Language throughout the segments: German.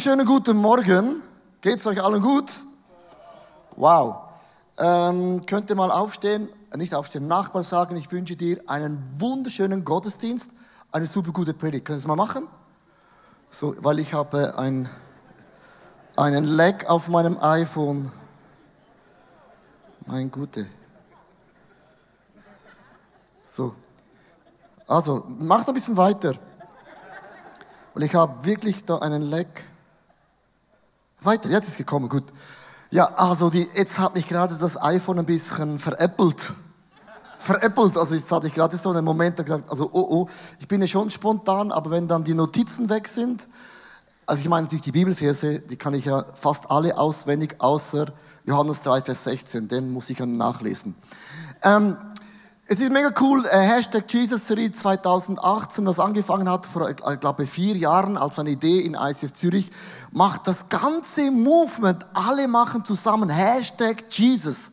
Wunderschönen guten Morgen. Geht's euch allen gut? Wow. Ähm, könnt ihr mal aufstehen, äh, nicht aufstehen, Nachbar sagen, ich wünsche dir einen wunderschönen Gottesdienst, eine super gute Predigt. Können Sie es mal machen? So, weil ich habe ein, einen Lag auf meinem iPhone. Mein Gute. So. Also, macht ein bisschen weiter. Und ich habe wirklich da einen Leck. Weiter, jetzt ist gekommen, gut. Ja, also die, jetzt hat mich gerade das iPhone ein bisschen veräppelt. Veräppelt, also jetzt hatte ich gerade so einen Moment, da gesagt, also oh oh, ich bin ja schon spontan, aber wenn dann die Notizen weg sind, also ich meine natürlich die Bibelverse, die kann ich ja fast alle auswendig, außer Johannes 3, Vers 16, den muss ich dann nachlesen. Ähm, es ist mega cool, äh, Hashtag Jesus Serie 2018, was angefangen hat vor, ich äh, glaube, vier Jahren als eine Idee in ICF Zürich, macht das ganze Movement, alle machen zusammen Hashtag Jesus.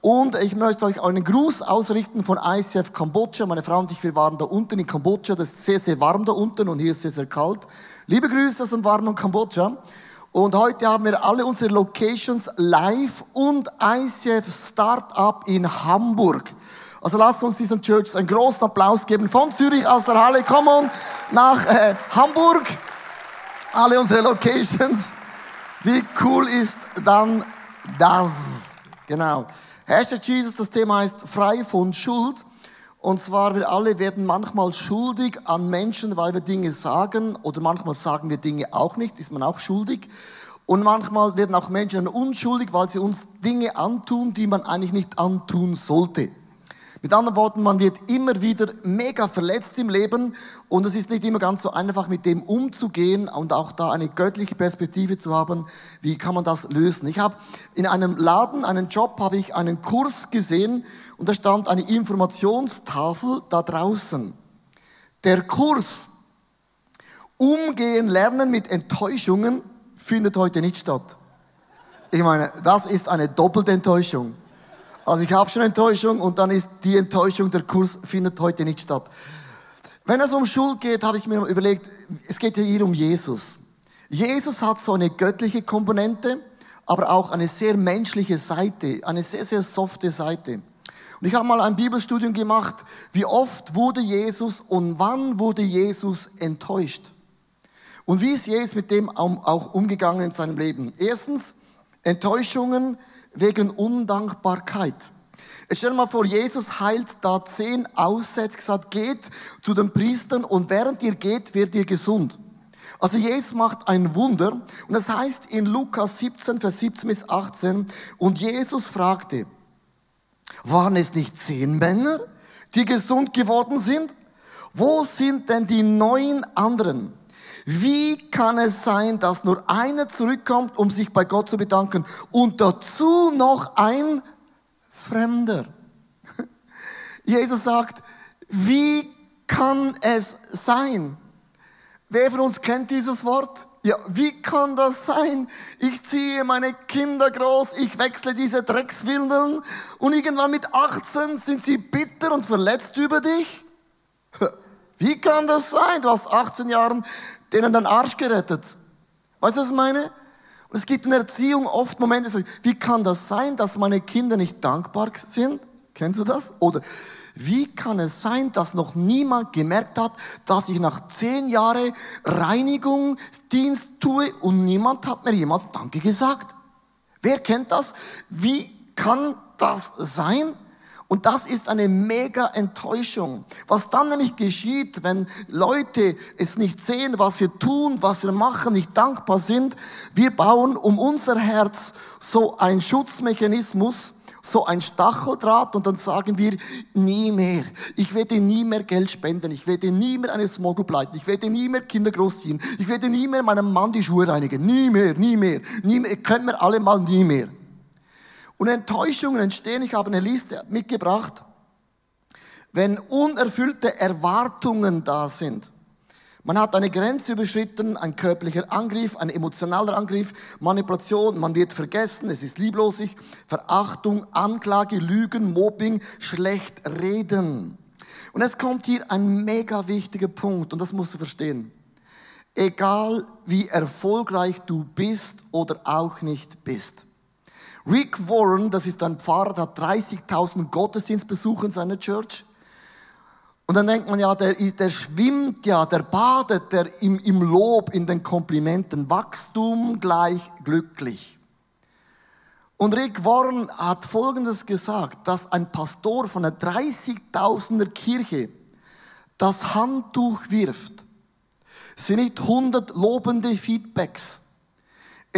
Und ich möchte euch einen Gruß ausrichten von ICF Kambodscha. Meine Frau und ich, wir waren da unten in Kambodscha. Das ist sehr, sehr warm da unten und hier ist sehr, sehr kalt. Liebe Grüße aus dem warmen Kambodscha. Und heute haben wir alle unsere Locations live und ICF Startup in Hamburg. Also lasst uns diesen Church einen großen Applaus geben von Zürich aus der Halle. On nach äh, Hamburg. Alle unsere Locations. Wie cool ist dann das? Genau. Hashtag Jesus, das Thema heißt frei von Schuld. Und zwar, wir alle werden manchmal schuldig an Menschen, weil wir Dinge sagen. Oder manchmal sagen wir Dinge auch nicht, ist man auch schuldig. Und manchmal werden auch Menschen unschuldig, weil sie uns Dinge antun, die man eigentlich nicht antun sollte. Mit anderen Worten, man wird immer wieder mega verletzt im Leben und es ist nicht immer ganz so einfach, mit dem umzugehen und auch da eine göttliche Perspektive zu haben. Wie kann man das lösen? Ich habe in einem Laden, einen Job, habe ich einen Kurs gesehen und da stand eine Informationstafel da draußen. Der Kurs Umgehen lernen mit Enttäuschungen findet heute nicht statt. Ich meine, das ist eine doppelte Enttäuschung. Also ich habe schon Enttäuschung und dann ist die Enttäuschung, der Kurs findet heute nicht statt. Wenn es um Schuld geht, habe ich mir überlegt, es geht hier um Jesus. Jesus hat so eine göttliche Komponente, aber auch eine sehr menschliche Seite, eine sehr, sehr softe Seite. Und ich habe mal ein Bibelstudium gemacht, wie oft wurde Jesus und wann wurde Jesus enttäuscht? Und wie ist Jesus mit dem auch umgegangen in seinem Leben? Erstens, Enttäuschungen wegen Undankbarkeit. Stell mal vor, Jesus heilt da zehn Aussätze, gesagt, geht zu den Priestern und während ihr geht, werdet ihr gesund. Also Jesus macht ein Wunder und das heißt in Lukas 17, Vers 17 bis 18, und Jesus fragte, waren es nicht zehn Männer, die gesund geworden sind? Wo sind denn die neun anderen? Wie kann es sein, dass nur einer zurückkommt, um sich bei Gott zu bedanken und dazu noch ein Fremder? Jesus sagt, wie kann es sein? Wer von uns kennt dieses Wort? Ja, wie kann das sein? Ich ziehe meine Kinder groß, ich wechsle diese Dreckswindeln und irgendwann mit 18 sind sie bitter und verletzt über dich? Wie kann das sein? Du hast 18 Jahre denen den Arsch gerettet. Weißt du, was ich meine? Und es gibt in der Erziehung oft Momente, wie kann das sein, dass meine Kinder nicht dankbar sind? Kennst du das? Oder wie kann es sein, dass noch niemand gemerkt hat, dass ich nach zehn Jahren Reinigungsdienst tue und niemand hat mir jemals Danke gesagt? Wer kennt das? Wie kann das sein? Und das ist eine mega Enttäuschung. Was dann nämlich geschieht, wenn Leute es nicht sehen, was wir tun, was wir machen, nicht dankbar sind, wir bauen um unser Herz so ein Schutzmechanismus, so ein Stacheldraht und dann sagen wir, nie mehr. Ich werde nie mehr Geld spenden. Ich werde nie mehr eine Small Group leiten. Ich werde nie mehr Kinder großziehen. Ich werde nie mehr meinem Mann die Schuhe reinigen. Nie mehr, nie mehr, nie mehr. Können wir alle mal nie mehr. Und Enttäuschungen entstehen. Ich habe eine Liste mitgebracht. Wenn unerfüllte Erwartungen da sind. Man hat eine Grenze überschritten, ein körperlicher Angriff, ein emotionaler Angriff, Manipulation, man wird vergessen, es ist lieblosig, Verachtung, Anklage, Lügen, Mobbing, schlecht reden. Und es kommt hier ein mega wichtiger Punkt und das musst du verstehen. Egal wie erfolgreich du bist oder auch nicht bist. Rick Warren, das ist ein Pfarrer, der hat 30.000 Gottesdienstbesucher in seiner Church. Und dann denkt man ja, der, der schwimmt ja, der badet der im, im Lob, in den Komplimenten. Wachstum gleich glücklich. Und Rick Warren hat Folgendes gesagt, dass ein Pastor von einer 30.000er Kirche das Handtuch wirft, sind nicht 100 lobende Feedbacks.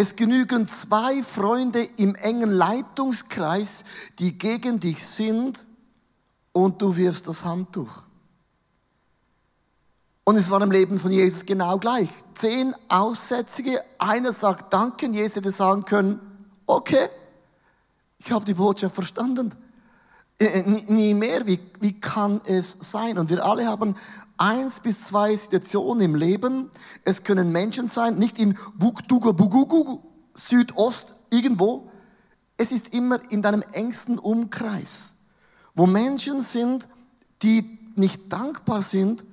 Es genügen zwei Freunde im engen Leitungskreis, die gegen dich sind und du wirfst das Handtuch. Und es war im Leben von Jesus genau gleich. Zehn Aussätzige, einer sagt Danke, und Jesus hätte sagen können, okay, ich habe die Botschaft verstanden. Äh, äh, nie mehr, wie, wie kann es sein? Und wir alle haben eins bis zwei Situationen im Leben. Es können Menschen sein, nicht in Wugdugabugugu, Südost, irgendwo. Es ist immer in deinem engsten Umkreis, wo Menschen sind, die nicht dankbar sind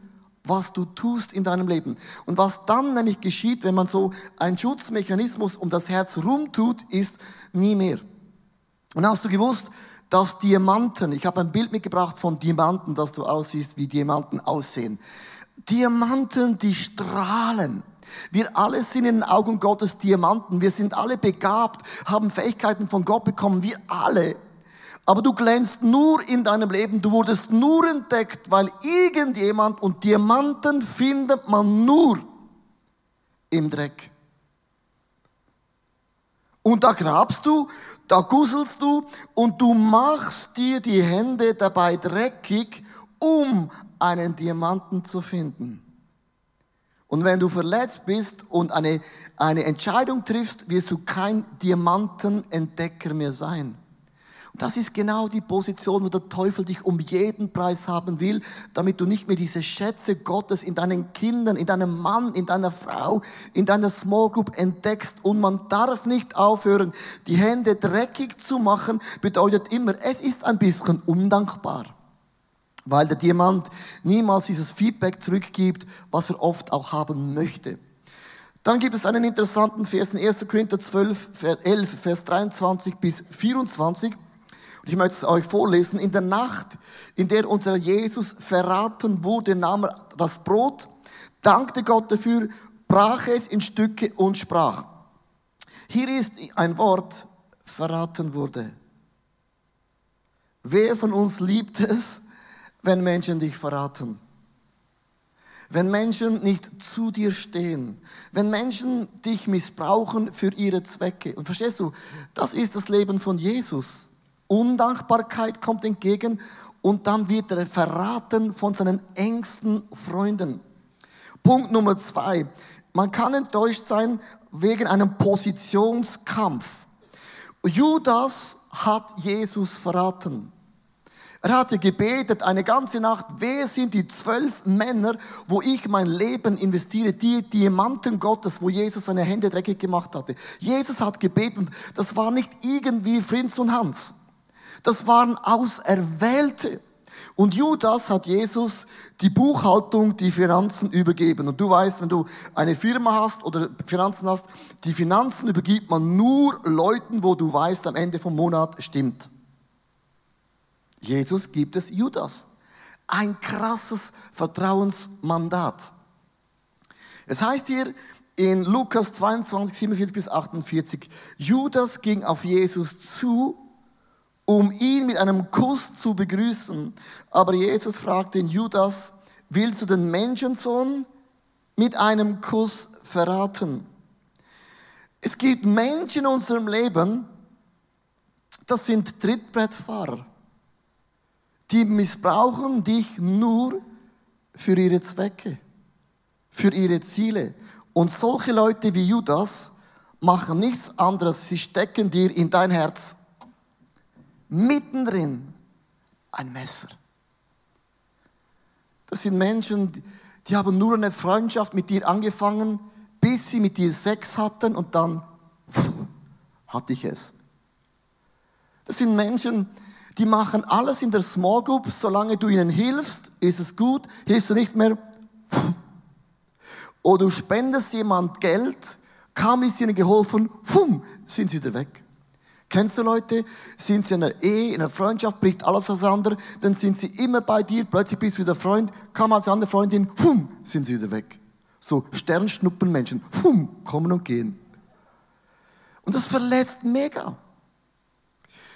was du tust in deinem Leben. Und was dann nämlich geschieht, wenn man so einen Schutzmechanismus um das Herz rumtut, ist nie mehr. Und hast du gewusst, dass Diamanten, ich habe ein Bild mitgebracht von Diamanten, dass du aussiehst, wie Diamanten aussehen. Diamanten, die strahlen. Wir alle sind in den Augen Gottes Diamanten. Wir sind alle begabt, haben Fähigkeiten von Gott bekommen. Wir alle. Aber du glänzt nur in deinem Leben, du wurdest nur entdeckt, weil irgendjemand und Diamanten findet man nur im Dreck. Und da grabst du, da gusselst du und du machst dir die Hände dabei dreckig, um einen Diamanten zu finden. Und wenn du verletzt bist und eine, eine Entscheidung triffst, wirst du kein Diamantenentdecker mehr sein. Das ist genau die Position, wo der Teufel dich um jeden Preis haben will, damit du nicht mehr diese Schätze Gottes in deinen Kindern, in deinem Mann, in deiner Frau, in deiner Small Group entdeckst. Und man darf nicht aufhören, die Hände dreckig zu machen, bedeutet immer, es ist ein bisschen undankbar. Weil der Diamant niemals dieses Feedback zurückgibt, was er oft auch haben möchte. Dann gibt es einen interessanten Vers in 1. Korinther 12, 11, Vers 23 bis 24. Ich möchte es euch vorlesen. In der Nacht, in der unser Jesus verraten wurde, nahm er das Brot, dankte Gott dafür, brach es in Stücke und sprach. Hier ist ein Wort, verraten wurde. Wer von uns liebt es, wenn Menschen dich verraten? Wenn Menschen nicht zu dir stehen, wenn Menschen dich missbrauchen für ihre Zwecke. Und verstehst du, das ist das Leben von Jesus. Undankbarkeit kommt entgegen und dann wird er verraten von seinen engsten Freunden. Punkt Nummer zwei. Man kann enttäuscht sein wegen einem Positionskampf. Judas hat Jesus verraten. Er hatte gebetet eine ganze Nacht, wer sind die zwölf Männer, wo ich mein Leben investiere, die Diamanten Gottes, wo Jesus seine Hände dreckig gemacht hatte. Jesus hat gebeten, das war nicht irgendwie Frinz und Hans. Das waren Auserwählte. Und Judas hat Jesus die Buchhaltung, die Finanzen übergeben. Und du weißt, wenn du eine Firma hast oder Finanzen hast, die Finanzen übergibt man nur Leuten, wo du weißt, am Ende vom Monat stimmt. Jesus gibt es Judas. Ein krasses Vertrauensmandat. Es heißt hier in Lukas 22, 47 bis 48, Judas ging auf Jesus zu, um ihn mit einem Kuss zu begrüßen. Aber Jesus fragte ihn, Judas, willst du den Menschensohn mit einem Kuss verraten? Es gibt Menschen in unserem Leben, das sind Trittbrettfahrer. Die missbrauchen dich nur für ihre Zwecke, für ihre Ziele. Und solche Leute wie Judas machen nichts anderes. Sie stecken dir in dein Herz mittendrin ein Messer. Das sind Menschen, die haben nur eine Freundschaft mit dir angefangen, bis sie mit dir Sex hatten und dann hatte ich es. Das sind Menschen, die machen alles in der Small Group, solange du ihnen hilfst, ist es gut, hilfst du nicht mehr, oder du spendest jemand Geld, kaum ist ihnen geholfen, sind sie wieder weg. Kennst du Leute, sind sie in einer Ehe, in einer Freundschaft, bricht alles auseinander, dann sind sie immer bei dir, plötzlich bist du wieder Freund, kam als andere Freundin, fumm, sind sie wieder weg. So Sternschnuppenmenschen, fumm, kommen und gehen. Und das verletzt mega.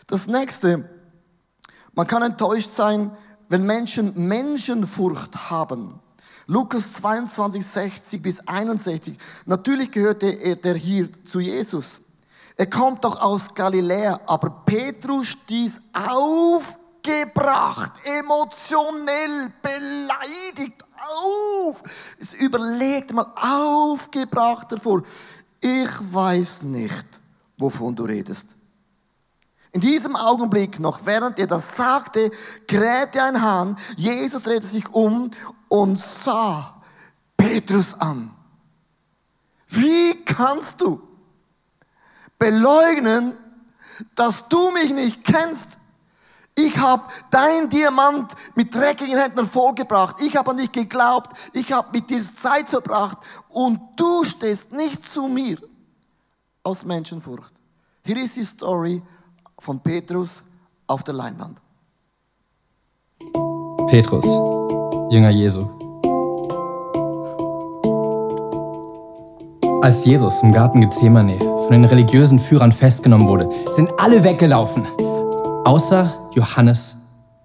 Das nächste, man kann enttäuscht sein, wenn Menschen Menschenfurcht haben. Lukas 22, 60 bis 61. Natürlich gehörte der hier zu Jesus. Er kommt doch aus Galiläa, aber Petrus stieß aufgebracht, emotionell beleidigt auf. Es überlegt mal aufgebracht davor. Ich weiß nicht, wovon du redest. In diesem Augenblick noch, während er das sagte, krähte ein Hahn. Jesus drehte sich um und sah Petrus an. Wie kannst du beleugnen, dass du mich nicht kennst. Ich habe dein Diamant mit dreckigen Händen hervorgebracht. Ich habe an dich geglaubt. Ich habe mit dir Zeit verbracht. Und du stehst nicht zu mir aus Menschenfurcht. Hier ist die Story von Petrus auf der Leinwand. Petrus, Jünger Jesu. Als Jesus im Garten Gethsemane von den religiösen Führern festgenommen wurde, sind alle weggelaufen, außer Johannes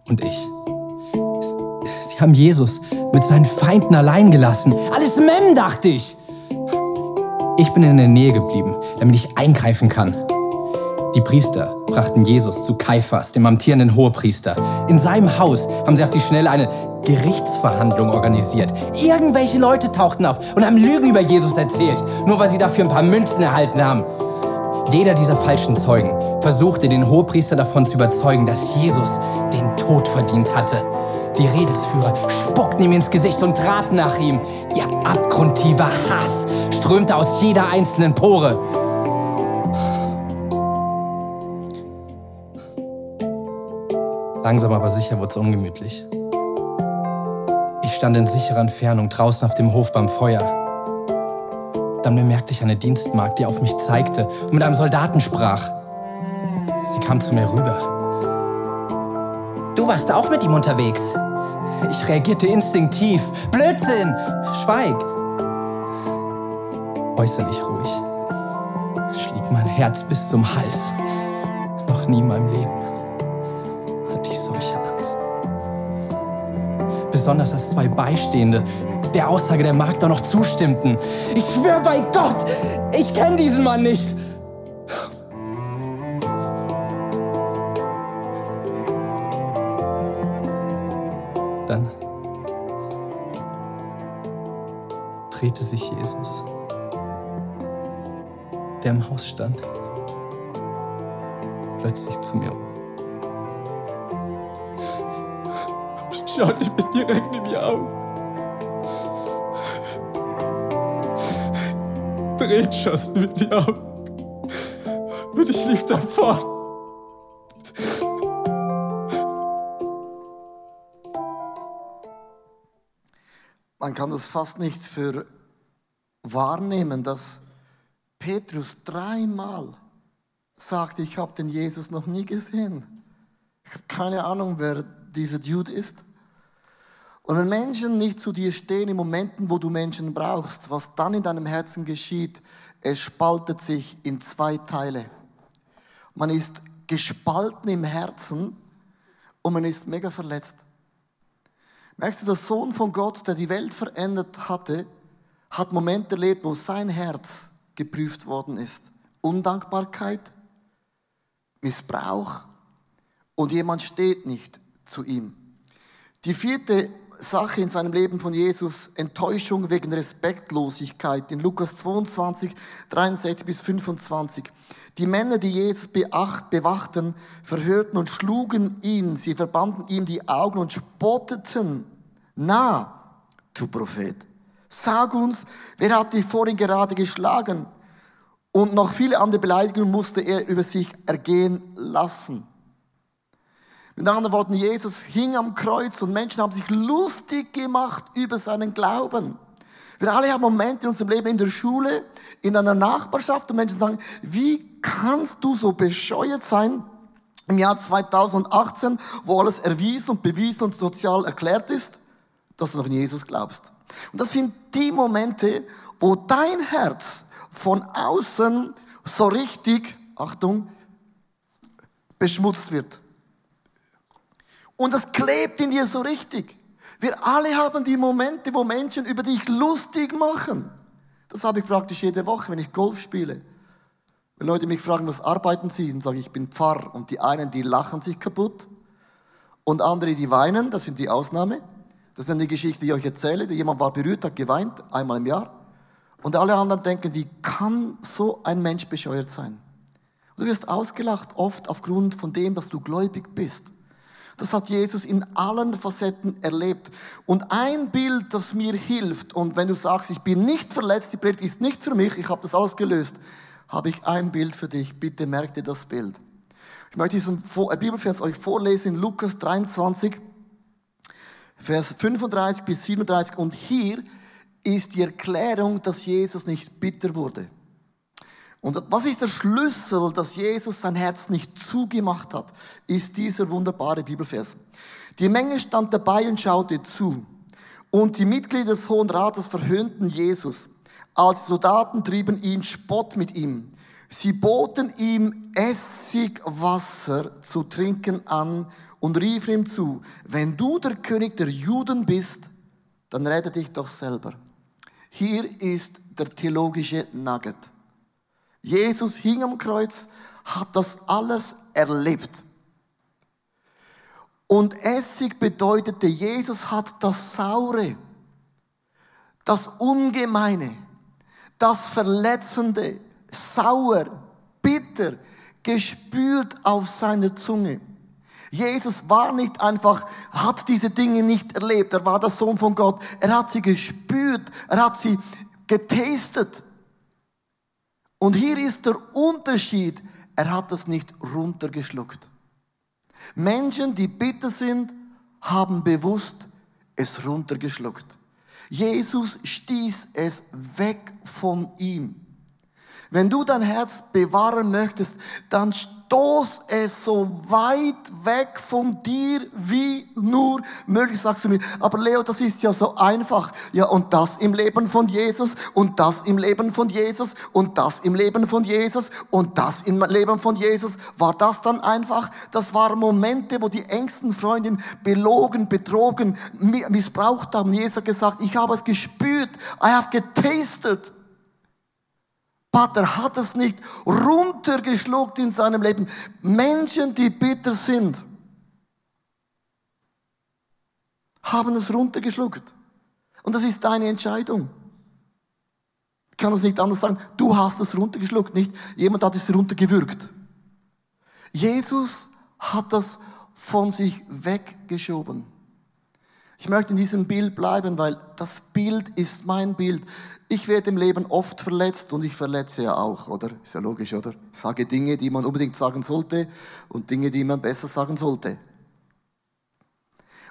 und ich. Sie haben Jesus mit seinen Feinden allein gelassen. Alles Mem, dachte ich. Ich bin in der Nähe geblieben, damit ich eingreifen kann. Die Priester brachten Jesus zu Kaiphas, dem amtierenden Hohepriester. In seinem Haus haben sie auf die Schnelle eine Gerichtsverhandlung organisiert. Irgendwelche Leute tauchten auf und haben Lügen über Jesus erzählt, nur weil sie dafür ein paar Münzen erhalten haben. Jeder dieser falschen Zeugen versuchte den Hohepriester davon zu überzeugen, dass Jesus den Tod verdient hatte. Die Redesführer spuckten ihm ins Gesicht und traten nach ihm. Ihr abgrundtiefer Hass strömte aus jeder einzelnen Pore. Langsam aber sicher wurde es ungemütlich. Ich stand in sicherer Entfernung draußen auf dem Hof beim Feuer. Dann bemerkte ich eine Dienstmagd, die auf mich zeigte und mit einem Soldaten sprach. Sie kam zu mir rüber. Du warst auch mit ihm unterwegs. Ich reagierte instinktiv. Blödsinn! Schweig! Äußerlich ruhig. Schlieg mein Herz bis zum Hals. Noch nie in meinem Leben ich solche Angst besonders als zwei Beistehende der Aussage der Magd auch noch zustimmten. Ich schwöre bei Gott, ich kenne diesen Mann nicht. Dann drehte sich Jesus, der im Haus stand, plötzlich zu mir um. Schaute mir direkt in die Augen. Tränen schossen mir die Augen. Und ich lief davon. man kann das fast nicht für wahrnehmen, dass Petrus dreimal sagt, ich habe den Jesus noch nie gesehen. Ich habe keine Ahnung, wer dieser Dude ist. Und wenn Menschen nicht zu dir stehen in Momenten, wo du Menschen brauchst, was dann in deinem Herzen geschieht, es spaltet sich in zwei Teile. Man ist gespalten im Herzen und man ist mega verletzt. Merkst du, der Sohn von Gott, der die Welt verändert hatte, hat Momente erlebt, wo sein Herz geprüft worden ist. Undankbarkeit, Missbrauch und jemand steht nicht zu ihm. Die vierte Sache in seinem Leben von Jesus, Enttäuschung wegen Respektlosigkeit in Lukas 22, 63 bis 25. Die Männer, die Jesus beacht, bewachten, verhörten und schlugen ihn. Sie verbanden ihm die Augen und spotteten. Na, du Prophet, sag uns, wer hat dich vorhin gerade geschlagen? Und noch viele andere Beleidigungen musste er über sich ergehen lassen. Mit anderen Worten, Jesus hing am Kreuz und Menschen haben sich lustig gemacht über seinen Glauben. Wir alle haben Momente in unserem Leben in der Schule, in einer Nachbarschaft und Menschen sagen, wie kannst du so bescheuert sein im Jahr 2018, wo alles erwiesen und bewiesen und sozial erklärt ist, dass du noch in Jesus glaubst. Und das sind die Momente, wo dein Herz von außen so richtig, Achtung, beschmutzt wird. Und das klebt in dir so richtig. Wir alle haben die Momente, wo Menschen über dich lustig machen. Das habe ich praktisch jede Woche, wenn ich Golf spiele. Wenn Leute mich fragen, was arbeiten sie, dann sage ich, ich bin Pfarrer. Und die einen, die lachen sich kaputt. Und andere, die weinen, das sind die Ausnahme. Das ist eine Geschichte, die ich euch erzähle. Jemand war berührt, hat geweint, einmal im Jahr. Und alle anderen denken, wie kann so ein Mensch bescheuert sein? Du wirst ausgelacht, oft aufgrund von dem, dass du gläubig bist. Das hat Jesus in allen Facetten erlebt. Und ein Bild, das mir hilft, und wenn du sagst, ich bin nicht verletzt, die Predigt ist nicht für mich, ich habe das alles gelöst, habe ich ein Bild für dich. Bitte merk dir das Bild. Ich möchte diesen äh, Bibelvers euch vorlesen in Lukas 23, Vers 35 bis 37. Und hier ist die Erklärung, dass Jesus nicht bitter wurde. Und was ist der Schlüssel, dass Jesus sein Herz nicht zugemacht hat, ist dieser wunderbare Bibelvers. Die Menge stand dabei und schaute zu. Und die Mitglieder des Hohen Rates verhöhnten Jesus. Als Soldaten trieben ihn Spott mit ihm. Sie boten ihm Essigwasser zu trinken an und riefen ihm zu, wenn du der König der Juden bist, dann rette dich doch selber. Hier ist der theologische Nugget. Jesus hing am Kreuz, hat das alles erlebt. Und Essig bedeutete, Jesus hat das Saure, das Ungemeine, das Verletzende, sauer, bitter, gespürt auf seiner Zunge. Jesus war nicht einfach, hat diese Dinge nicht erlebt, er war der Sohn von Gott, er hat sie gespürt, er hat sie getastet. Und hier ist der Unterschied, er hat es nicht runtergeschluckt. Menschen, die bitter sind, haben bewusst es runtergeschluckt. Jesus stieß es weg von ihm. Wenn du dein Herz bewahren möchtest, dann stoß es so weit weg von dir wie nur möglich. Sagst du mir, aber Leo, das ist ja so einfach. Ja, und das im Leben von Jesus und das im Leben von Jesus und das im Leben von Jesus und das im Leben von Jesus. War das dann einfach? Das waren Momente, wo die engsten Freundinnen belogen, betrogen, missbraucht haben. Jesus hat gesagt, ich habe es gespürt. I have getasted. Vater hat es nicht runtergeschluckt in seinem Leben. Menschen, die bitter sind, haben es runtergeschluckt. Und das ist deine Entscheidung. Ich kann das nicht anders sagen. Du hast es runtergeschluckt, nicht jemand hat es runtergewürgt. Jesus hat das von sich weggeschoben. Ich möchte in diesem Bild bleiben, weil das Bild ist mein Bild. Ich werde im Leben oft verletzt und ich verletze ja auch, oder? Ist ja logisch, oder? Ich sage Dinge, die man unbedingt sagen sollte und Dinge, die man besser sagen sollte.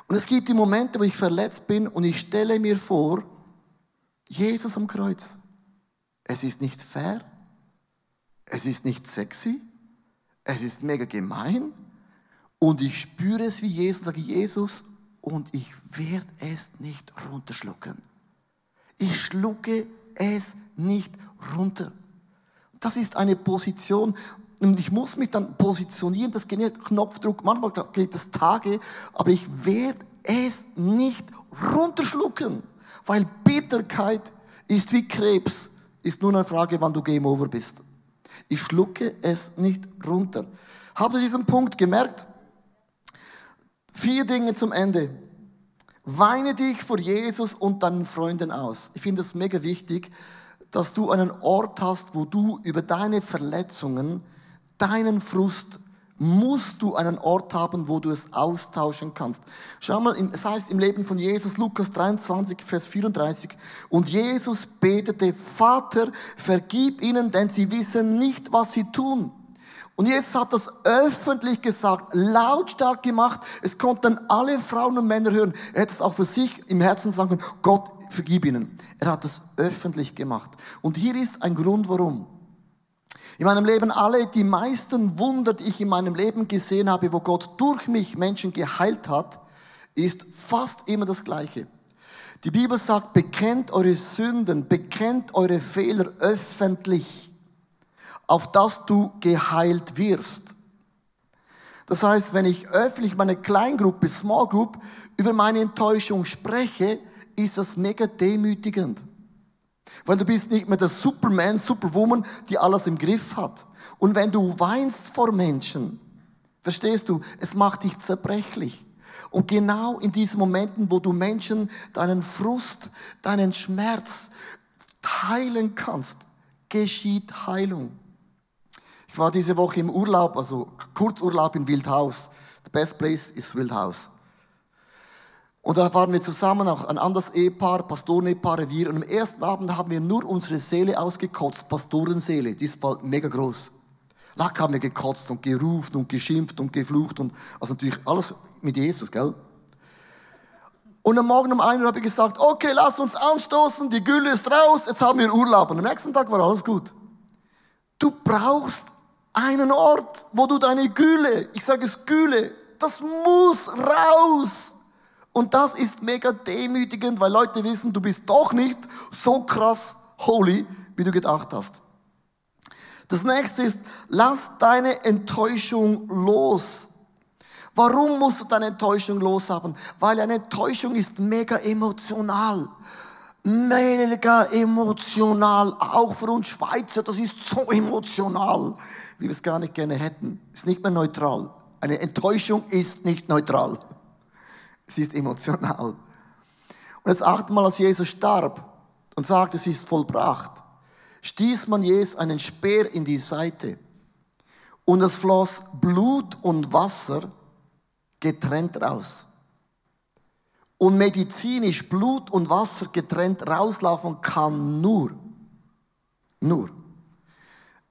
Und es gibt die Momente, wo ich verletzt bin und ich stelle mir vor, Jesus am Kreuz. Es ist nicht fair, es ist nicht sexy, es ist mega gemein und ich spüre es wie Jesus sage, Jesus, und ich werde es nicht runterschlucken. Ich schlucke es nicht runter. Das ist eine Position und ich muss mich dann positionieren, das geht Knopfdruck, manchmal geht es Tage, aber ich werde es nicht runterschlucken, weil Bitterkeit ist wie Krebs, ist nur eine Frage, wann du Game Over bist. Ich schlucke es nicht runter. Habt ihr diesen Punkt gemerkt? Vier Dinge zum Ende. Weine dich vor Jesus und deinen Freunden aus. Ich finde es mega wichtig, dass du einen Ort hast, wo du über deine Verletzungen, deinen Frust, musst du einen Ort haben, wo du es austauschen kannst. Schau mal, es heißt im Leben von Jesus, Lukas 23, Vers 34, und Jesus betete, Vater, vergib ihnen, denn sie wissen nicht, was sie tun. Und Jesus hat das öffentlich gesagt, lautstark gemacht. Es konnten alle Frauen und Männer hören. Er hätte es auch für sich im Herzen sagen können, Gott, vergib ihnen. Er hat es öffentlich gemacht. Und hier ist ein Grund, warum. In meinem Leben alle, die meisten Wunder, die ich in meinem Leben gesehen habe, wo Gott durch mich Menschen geheilt hat, ist fast immer das Gleiche. Die Bibel sagt, bekennt eure Sünden, bekennt eure Fehler öffentlich auf das du geheilt wirst. Das heißt, wenn ich öffentlich meine Kleingruppe, Small Group, über meine Enttäuschung spreche, ist das mega demütigend. Weil du bist nicht mehr der Superman, Superwoman, die alles im Griff hat. Und wenn du weinst vor Menschen, verstehst du, es macht dich zerbrechlich. Und genau in diesen Momenten, wo du Menschen deinen Frust, deinen Schmerz heilen kannst, geschieht Heilung. Ich war diese Woche im Urlaub, also Kurzurlaub in Wildhaus. The best place is Wildhaus. Und da waren wir zusammen, auch ein anderes Ehepaar, Pastorenehepaar, wir. Und am ersten Abend haben wir nur unsere Seele ausgekotzt, Pastorenseele. Die ist bald mega groß. Lack haben wir gekotzt und gerufen und geschimpft und geflucht und, also natürlich alles mit Jesus, gell? Und am Morgen um 1 Uhr habe ich gesagt, okay, lass uns anstoßen, die Gülle ist raus, jetzt haben wir Urlaub. Und am nächsten Tag war alles gut. Du brauchst einen Ort, wo du deine Gülle, ich sage es Gülle, das muss raus. Und das ist mega demütigend, weil Leute wissen, du bist doch nicht so krass holy, wie du gedacht hast. Das nächste ist, lass deine Enttäuschung los. Warum musst du deine Enttäuschung loshaben? Weil eine Enttäuschung ist mega emotional mega emotional, auch für uns Schweizer, das ist so emotional, wie wir es gar nicht gerne hätten. Ist nicht mehr neutral. Eine Enttäuschung ist nicht neutral. Sie ist emotional. Und das achte Mal, als Jesus starb und sagte, es ist vollbracht, stieß man Jesus einen Speer in die Seite und es floss Blut und Wasser getrennt raus und medizinisch Blut und Wasser getrennt rauslaufen kann nur, nur,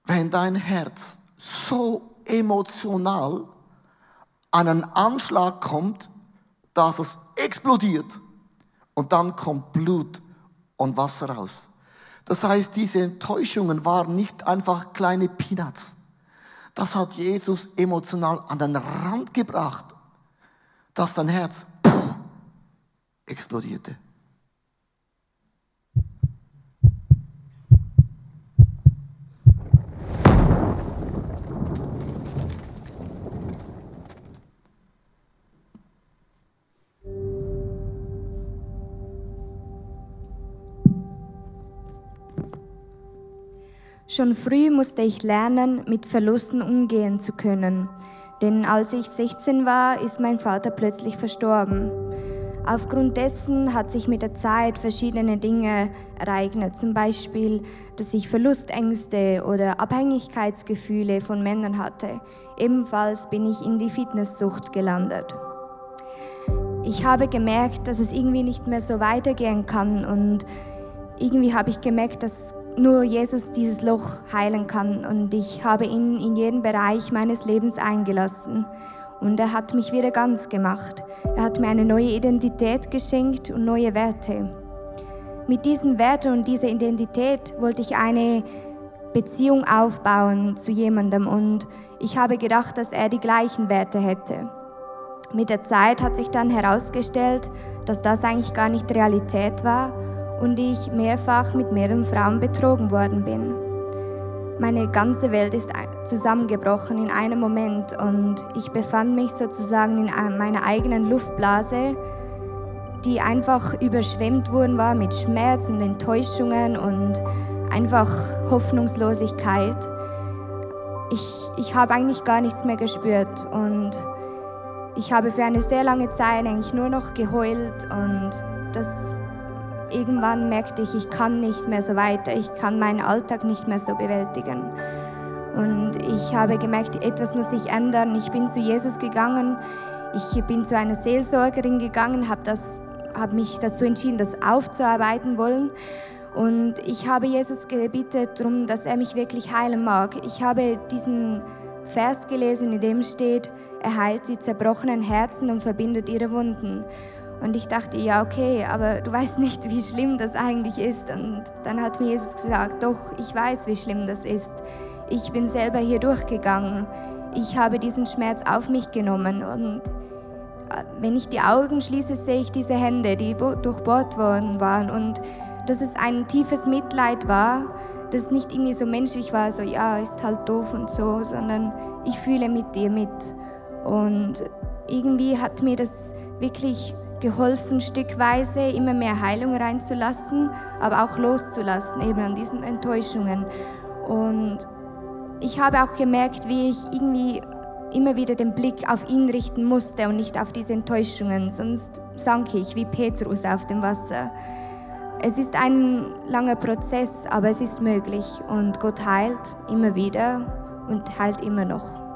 wenn dein Herz so emotional an einen Anschlag kommt, dass es explodiert und dann kommt Blut und Wasser raus. Das heißt, diese Enttäuschungen waren nicht einfach kleine Peanuts. Das hat Jesus emotional an den Rand gebracht, dass dein Herz explodierte. Schon früh musste ich lernen, mit Verlusten umgehen zu können. Denn als ich 16 war, ist mein Vater plötzlich verstorben. Aufgrund dessen hat sich mit der Zeit verschiedene Dinge ereignet. Zum Beispiel, dass ich Verlustängste oder Abhängigkeitsgefühle von Männern hatte. Ebenfalls bin ich in die Fitnesssucht gelandet. Ich habe gemerkt, dass es irgendwie nicht mehr so weitergehen kann und irgendwie habe ich gemerkt, dass nur Jesus dieses Loch heilen kann und ich habe ihn in jeden Bereich meines Lebens eingelassen und er hat mich wieder ganz gemacht. Er hat mir eine neue Identität geschenkt und neue Werte. mit diesen Werten und dieser Identität wollte ich eine Beziehung aufbauen zu jemandem und ich habe gedacht, dass er die gleichen Werte hätte. Mit der Zeit hat sich dann herausgestellt, dass das eigentlich gar nicht Realität war und ich mehrfach mit mehreren Frauen betrogen worden bin. Meine ganze Welt ist zusammengebrochen in einem Moment und ich befand mich sozusagen in meiner eigenen Luftblase, die einfach überschwemmt worden war mit Schmerzen, Enttäuschungen und einfach Hoffnungslosigkeit. Ich, ich habe eigentlich gar nichts mehr gespürt und ich habe für eine sehr lange Zeit eigentlich nur noch geheult und das irgendwann merkte ich, ich kann nicht mehr so weiter, ich kann meinen Alltag nicht mehr so bewältigen. Und ich habe gemerkt, etwas muss sich ändern. Ich bin zu Jesus gegangen, ich bin zu einer Seelsorgerin gegangen, habe, habe mich dazu entschieden, das aufzuarbeiten wollen. Und ich habe Jesus gebeten darum, dass er mich wirklich heilen mag. Ich habe diesen Vers gelesen, in dem steht, er heilt die zerbrochenen Herzen und verbindet ihre Wunden. Und ich dachte, ja, okay, aber du weißt nicht, wie schlimm das eigentlich ist. Und dann hat mir Jesus gesagt, doch, ich weiß, wie schlimm das ist. Ich bin selber hier durchgegangen. Ich habe diesen Schmerz auf mich genommen. Und äh, wenn ich die Augen schließe, sehe ich diese Hände, die durchbohrt worden waren. Und dass es ein tiefes Mitleid war, dass es nicht irgendwie so menschlich war, so ja, ist halt doof und so, sondern ich fühle mit dir mit. Und irgendwie hat mir das wirklich geholfen, stückweise immer mehr Heilung reinzulassen, aber auch loszulassen, eben an diesen Enttäuschungen. Und ich habe auch gemerkt, wie ich irgendwie immer wieder den Blick auf ihn richten musste und nicht auf diese Enttäuschungen, sonst sank ich wie Petrus auf dem Wasser. Es ist ein langer Prozess, aber es ist möglich und Gott heilt immer wieder und heilt immer noch.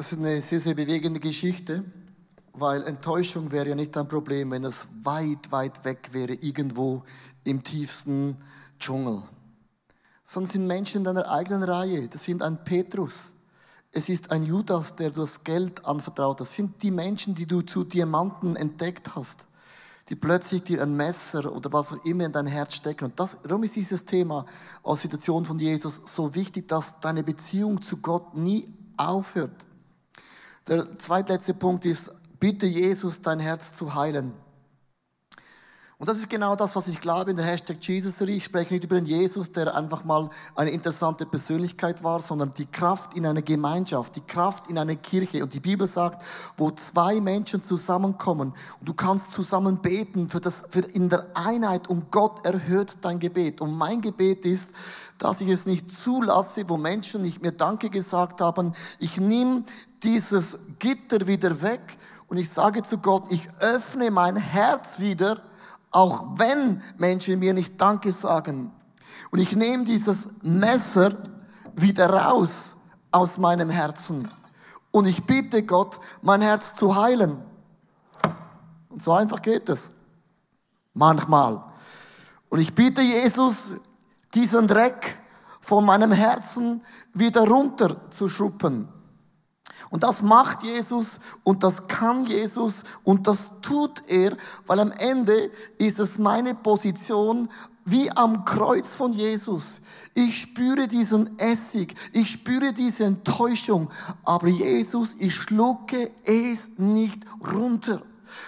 Das ist eine sehr, sehr bewegende Geschichte, weil Enttäuschung wäre ja nicht ein Problem, wenn es weit, weit weg wäre, irgendwo im tiefsten Dschungel. Sondern sind Menschen in deiner eigenen Reihe. Das sind ein Petrus. Es ist ein Judas, der du das Geld anvertraut hast. Das sind die Menschen, die du zu Diamanten entdeckt hast, die plötzlich dir ein Messer oder was auch immer in dein Herz stecken. Und das, darum ist dieses Thema aus Situation von Jesus so wichtig, dass deine Beziehung zu Gott nie aufhört. Der zweitletzte Punkt ist, bitte Jesus dein Herz zu heilen. Und das ist genau das, was ich glaube in der Hashtag Jesus-Serie. Ich spreche nicht über den Jesus, der einfach mal eine interessante Persönlichkeit war, sondern die Kraft in einer Gemeinschaft, die Kraft in einer Kirche. Und die Bibel sagt, wo zwei Menschen zusammenkommen und du kannst zusammen beten für das, für in der Einheit und Gott erhört dein Gebet. Und mein Gebet ist, dass ich es nicht zulasse, wo Menschen nicht mir Danke gesagt haben. Ich nehme dieses Gitter wieder weg und ich sage zu Gott, ich öffne mein Herz wieder auch wenn Menschen mir nicht Danke sagen. Und ich nehme dieses Messer wieder raus aus meinem Herzen. Und ich bitte Gott, mein Herz zu heilen. Und so einfach geht es. Manchmal. Und ich bitte Jesus, diesen Dreck von meinem Herzen wieder runter zu schuppen. Und das macht Jesus und das kann Jesus und das tut er, weil am Ende ist es meine Position wie am Kreuz von Jesus. Ich spüre diesen Essig, ich spüre diese Enttäuschung, aber Jesus, ich schlucke es nicht runter.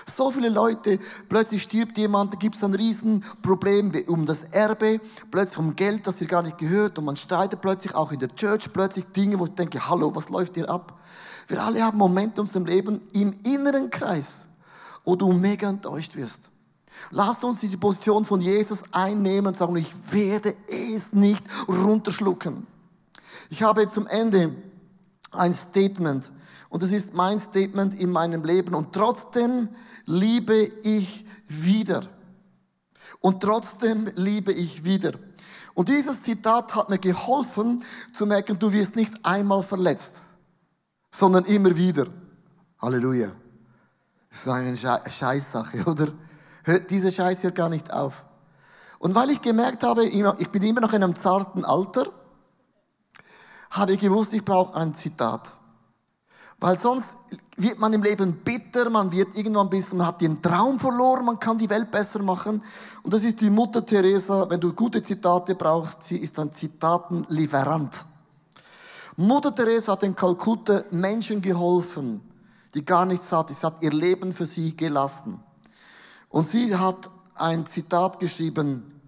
So viele Leute, plötzlich stirbt jemand, da gibt es ein Riesenproblem um das Erbe, plötzlich um Geld, das ihr gar nicht gehört und man streitet plötzlich auch in der Church plötzlich Dinge, wo ich denke, hallo, was läuft hier ab? Wir alle haben Momente in unserem Leben im inneren Kreis, wo du mega enttäuscht wirst. Lasst uns diese Position von Jesus einnehmen und sagen, ich werde es nicht runterschlucken. Ich habe zum Ende ein Statement und das ist mein Statement in meinem Leben und trotzdem liebe ich wieder. Und trotzdem liebe ich wieder. Und dieses Zitat hat mir geholfen zu merken, du wirst nicht einmal verletzt sondern immer wieder. Halleluja. Das ist eine Scheißsache, oder? Hört diese Scheiß hier gar nicht auf. Und weil ich gemerkt habe, ich bin immer noch in einem zarten Alter, habe ich gewusst, ich brauche ein Zitat. Weil sonst wird man im Leben bitter, man wird irgendwann ein bisschen, man hat den Traum verloren, man kann die Welt besser machen. Und das ist die Mutter Teresa. Wenn du gute Zitate brauchst, sie ist ein Zitatenlieferant. Mutter Teresa hat in Kalkutta Menschen geholfen, die gar nichts hatten. Sie hat ihr Leben für sie gelassen. Und sie hat ein Zitat geschrieben.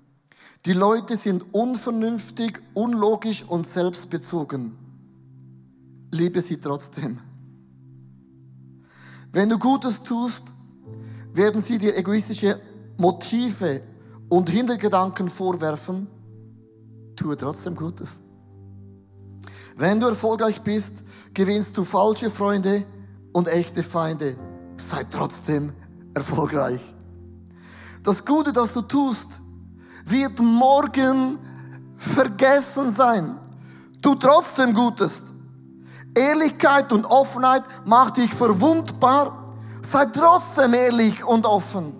Die Leute sind unvernünftig, unlogisch und selbstbezogen. Liebe sie trotzdem. Wenn du Gutes tust, werden sie dir egoistische Motive und Hintergedanken vorwerfen. Tue trotzdem Gutes. Wenn du erfolgreich bist, gewinnst du falsche Freunde und echte Feinde. Sei trotzdem erfolgreich. Das Gute, das du tust, wird morgen vergessen sein. Tu trotzdem Gutes. Ehrlichkeit und Offenheit macht dich verwundbar. Sei trotzdem ehrlich und offen.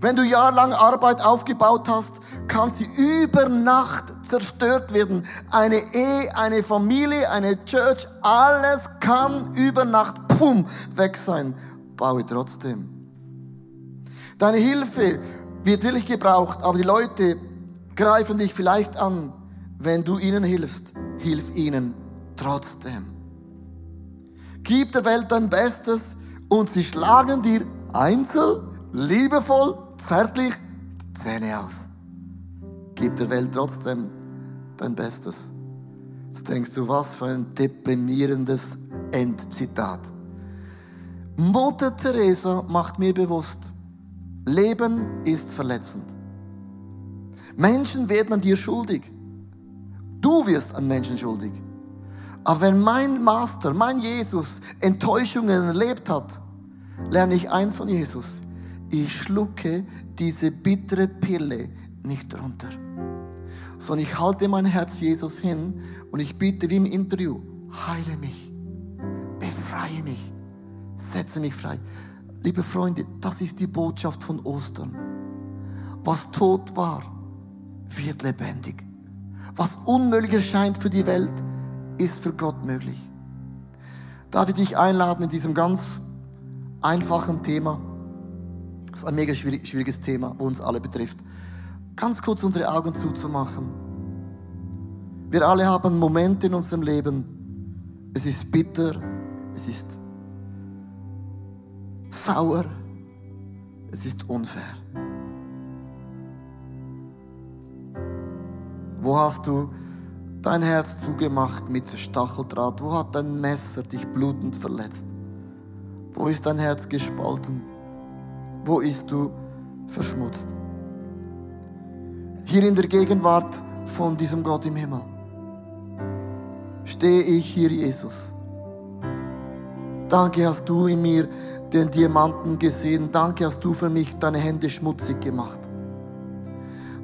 Wenn du jahrelang Arbeit aufgebaut hast, kann sie über Nacht zerstört werden. Eine Ehe, eine Familie, eine Church, alles kann über Nacht, pum, weg sein. Baue trotzdem. Deine Hilfe wird wirklich gebraucht, aber die Leute greifen dich vielleicht an. Wenn du ihnen hilfst, hilf ihnen trotzdem. Gib der Welt dein Bestes und sie schlagen dir einzeln, liebevoll, zärtlich die Zähne aus. Gib der Welt trotzdem dein Bestes. Jetzt denkst du, was für ein deprimierendes Endzitat. Mutter Teresa macht mir bewusst, Leben ist verletzend. Menschen werden an dir schuldig. Du wirst an Menschen schuldig. Aber wenn mein Master, mein Jesus Enttäuschungen erlebt hat, lerne ich eins von Jesus. Ich schlucke diese bittere Pille nicht runter, sondern ich halte mein Herz Jesus hin und ich bitte wie im Interview, heile mich, befreie mich, setze mich frei. Liebe Freunde, das ist die Botschaft von Ostern. Was tot war, wird lebendig. Was unmöglich erscheint für die Welt, ist für Gott möglich. Darf ich dich einladen in diesem ganz einfachen Thema? Das ist ein mega schwieriges Thema, wo uns alle betrifft. Ganz kurz unsere Augen zuzumachen. Wir alle haben Momente in unserem Leben. Es ist bitter, es ist sauer, es ist unfair. Wo hast du dein Herz zugemacht mit Stacheldraht? Wo hat dein Messer dich blutend verletzt? Wo ist dein Herz gespalten? Wo ist du verschmutzt? Hier in der Gegenwart von diesem Gott im Himmel stehe ich hier, Jesus. Danke hast du in mir den Diamanten gesehen. Danke hast du für mich deine Hände schmutzig gemacht.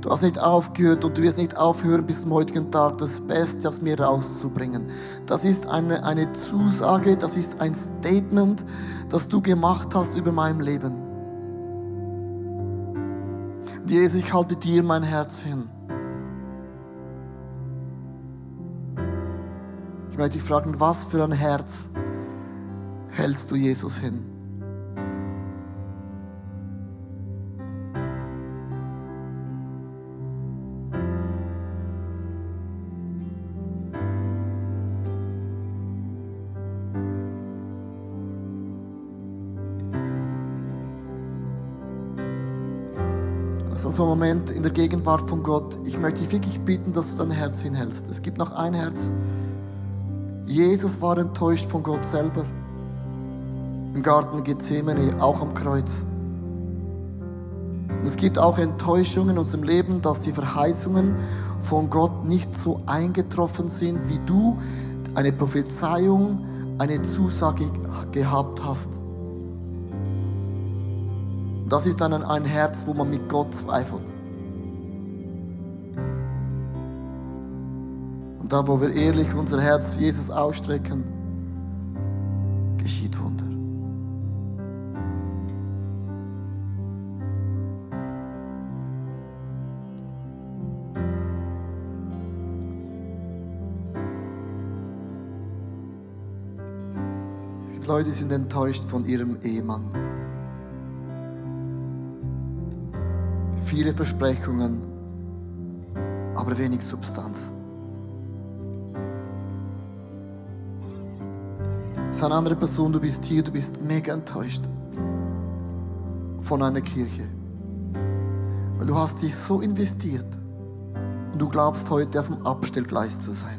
Du hast nicht aufgehört und du wirst nicht aufhören, bis zum heutigen Tag das Beste aus mir rauszubringen. Das ist eine, eine Zusage, das ist ein Statement, das du gemacht hast über mein Leben. Jesus, ich halte dir mein Herz hin. Ich möchte dich fragen, was für ein Herz hältst du Jesus hin? So ein Moment in der Gegenwart von Gott. Ich möchte dich wirklich bitten, dass du dein Herz hinhältst. Es gibt noch ein Herz. Jesus war enttäuscht von Gott selber. Im Garten Gethsemane, auch am Kreuz. Und es gibt auch Enttäuschungen in unserem Leben, dass die Verheißungen von Gott nicht so eingetroffen sind, wie du eine Prophezeiung, eine Zusage gehabt hast. Und das ist dann ein Herz, wo man mit Gott zweifelt. Und da, wo wir ehrlich unser Herz Jesus ausstrecken, geschieht Wunder. Es gibt Leute, die sind enttäuscht von ihrem Ehemann. Viele Versprechungen, aber wenig Substanz. Es ist eine andere Person, du bist hier, du bist mega enttäuscht von einer Kirche. Weil du hast dich so investiert und du glaubst heute auf dem Abstellgleis zu sein.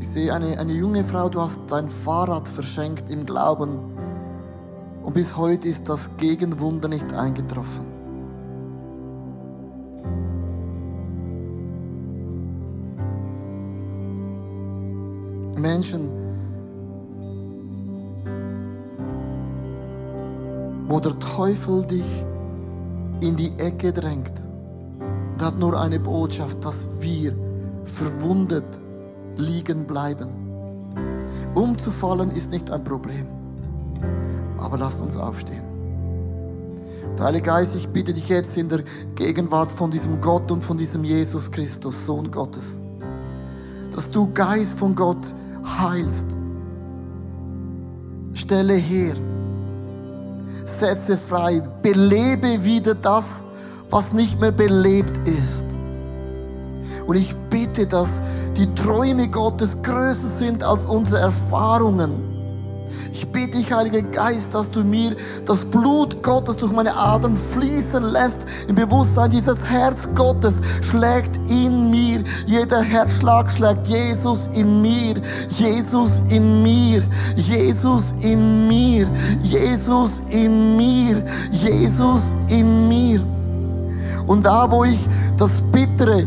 Ich sehe eine, eine junge Frau, du hast dein Fahrrad verschenkt im Glauben und bis heute ist das Gegenwunder nicht eingetroffen. Menschen, wo der Teufel dich in die Ecke drängt und hat nur eine Botschaft, dass wir verwundet liegen bleiben. Umzufallen ist nicht ein Problem, aber lasst uns aufstehen. Der Heilige Geist, ich bitte dich jetzt in der Gegenwart von diesem Gott und von diesem Jesus Christus, Sohn Gottes, dass du Geist von Gott heilst. Stelle her, setze frei, belebe wieder das, was nicht mehr belebt ist. Und ich bitte, dass die Träume Gottes größer sind als unsere Erfahrungen. Ich bitte dich, Heiliger Geist, dass du mir das Blut Gottes durch meine Adern fließen lässt, im Bewusstsein, dieses Herz Gottes schlägt in mir. Jeder Herzschlag schlägt Jesus in mir, Jesus in mir, Jesus in mir, Jesus in mir, Jesus in mir. Und da, wo ich das Bittere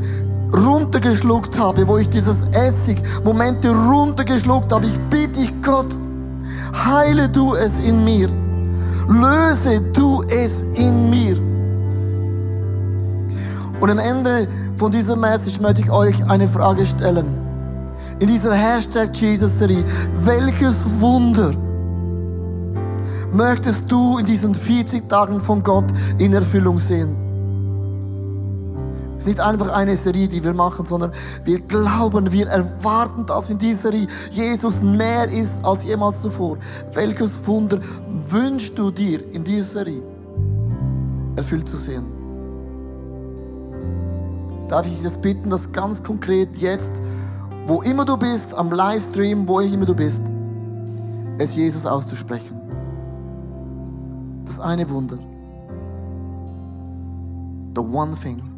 runtergeschluckt habe, wo ich dieses Essig Momente runtergeschluckt habe, ich bitte dich, Gott, heile du es in mir, löse du es in mir. Und am Ende von dieser Message möchte ich euch eine Frage stellen. In dieser Hashtag Jesus-Serie, welches Wunder möchtest du in diesen 40 Tagen von Gott in Erfüllung sehen? Es ist nicht einfach eine Serie, die wir machen, sondern wir glauben, wir erwarten, dass in dieser Serie Jesus näher ist als jemals zuvor. Welches Wunder wünschst du dir in dieser Serie erfüllt zu sehen? Darf ich dich das bitten, das ganz konkret jetzt, wo immer du bist, am Livestream, wo immer du bist, es Jesus auszusprechen? Das eine Wunder. The one thing.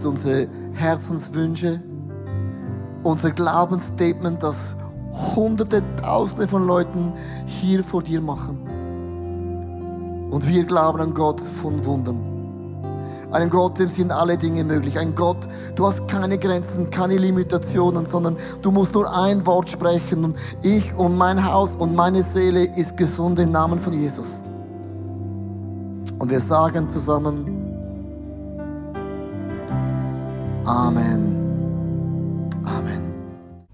Siehst unsere Herzenswünsche, unser Glaubensstatement, das Hunderte, Tausende von Leuten hier vor dir machen. Und wir glauben an Gott von Wundern. Einen Gott, dem sind alle Dinge möglich. Ein Gott, du hast keine Grenzen, keine Limitationen, sondern du musst nur ein Wort sprechen und ich und mein Haus und meine Seele ist gesund im Namen von Jesus. Und wir sagen zusammen,